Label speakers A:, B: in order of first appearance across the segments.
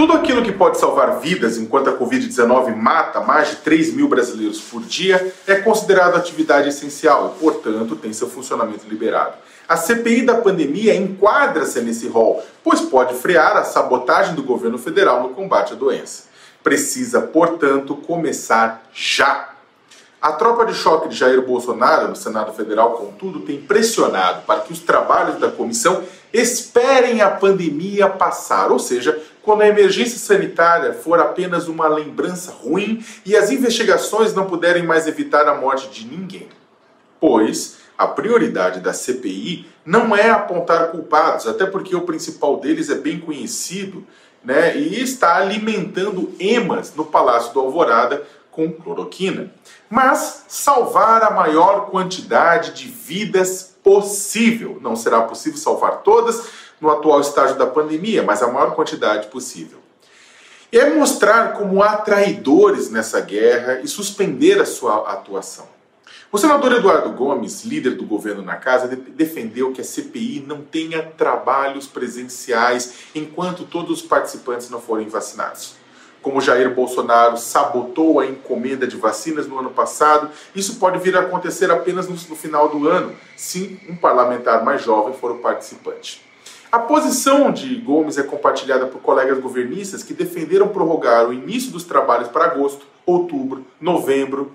A: Tudo aquilo que pode salvar vidas enquanto a Covid-19 mata mais de 3 mil brasileiros por dia é considerado atividade essencial e, portanto, tem seu funcionamento liberado. A CPI da pandemia enquadra-se nesse rol, pois pode frear a sabotagem do governo federal no combate à doença. Precisa, portanto, começar já. A tropa de choque de Jair Bolsonaro no Senado Federal, contudo, tem pressionado para que os trabalhos da comissão esperem a pandemia passar, ou seja, quando a emergência sanitária for apenas uma lembrança ruim e as investigações não puderem mais evitar a morte de ninguém. Pois a prioridade da CPI não é apontar culpados, até porque o principal deles é bem conhecido né, e está alimentando emas no Palácio do Alvorada com cloroquina, mas salvar a maior quantidade de vidas possível. Não será possível salvar todas no atual estágio da pandemia, mas a maior quantidade possível. É mostrar como há traidores nessa guerra e suspender a sua atuação. O senador Eduardo Gomes, líder do governo na casa, defendeu que a CPI não tenha trabalhos presenciais enquanto todos os participantes não forem vacinados. Como Jair Bolsonaro sabotou a encomenda de vacinas no ano passado, isso pode vir a acontecer apenas no, final do ano, se um parlamentar mais jovem for o participante. A posição de Gomes é compartilhada por colegas governistas que defenderam prorrogar o início dos trabalhos para agosto, outubro, novembro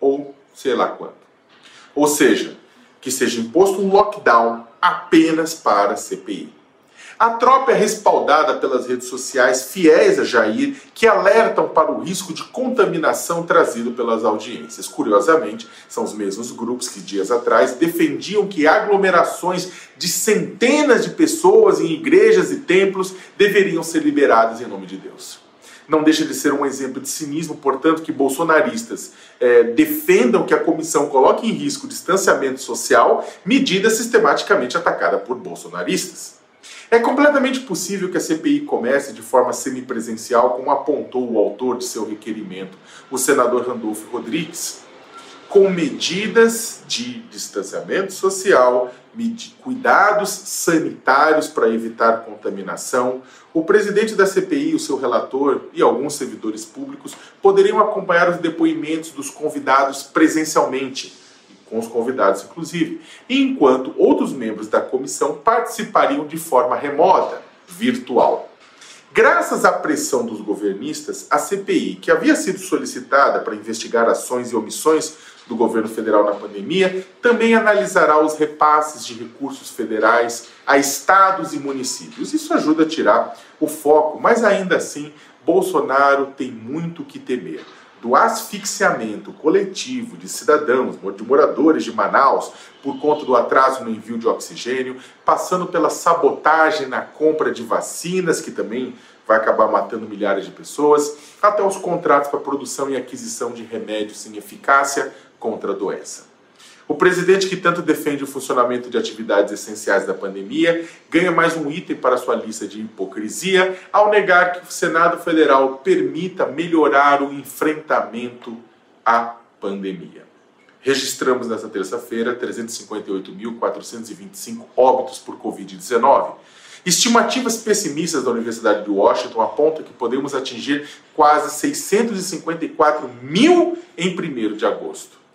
A: ou sei lá quando. Ou seja, que seja imposto um lockdown apenas para a CPI. A tropa é respaldada pelas redes sociais fiéis a Jair, que alertam para o risco de contaminação trazido pelas audiências. Curiosamente, são os mesmos grupos que dias atrás defendiam que aglomerações de centenas de pessoas em igrejas e templos deveriam ser liberadas em nome de Deus não deixa de ser um exemplo de cinismo, portanto, que bolsonaristas é, defendam que a comissão coloque em risco o distanciamento social, medida sistematicamente atacada por bolsonaristas. É completamente possível que a CPI comece de forma semipresencial, como apontou o autor de seu requerimento, o senador Randolfo Rodrigues, com medidas de distanciamento social, cuidados sanitários para evitar contaminação. O presidente da CPI, o seu relator e alguns servidores públicos poderiam acompanhar os depoimentos dos convidados presencialmente com os convidados inclusive, enquanto outros membros da comissão participariam de forma remota, virtual. Graças à pressão dos governistas, a CPI, que havia sido solicitada para investigar ações e omissões do governo federal na pandemia, também analisará os repasses de recursos federais a estados e municípios. Isso ajuda a tirar o foco, mas ainda assim, Bolsonaro tem muito que temer do asfixiamento coletivo de cidadãos, de moradores de Manaus, por conta do atraso no envio de oxigênio, passando pela sabotagem na compra de vacinas, que também vai acabar matando milhares de pessoas, até os contratos para produção e aquisição de remédios sem eficácia contra a doença. O presidente que tanto defende o funcionamento de atividades essenciais da pandemia ganha mais um item para sua lista de hipocrisia ao negar que o Senado Federal permita melhorar o enfrentamento à pandemia. Registramos nesta terça-feira 358.425 óbitos por Covid-19. Estimativas pessimistas da Universidade de Washington apontam que podemos atingir quase 654 mil em 1 de agosto.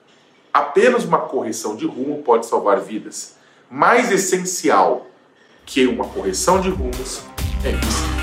A: Apenas uma correção de rumo pode salvar vidas. Mais essencial que uma correção de rumos é isso.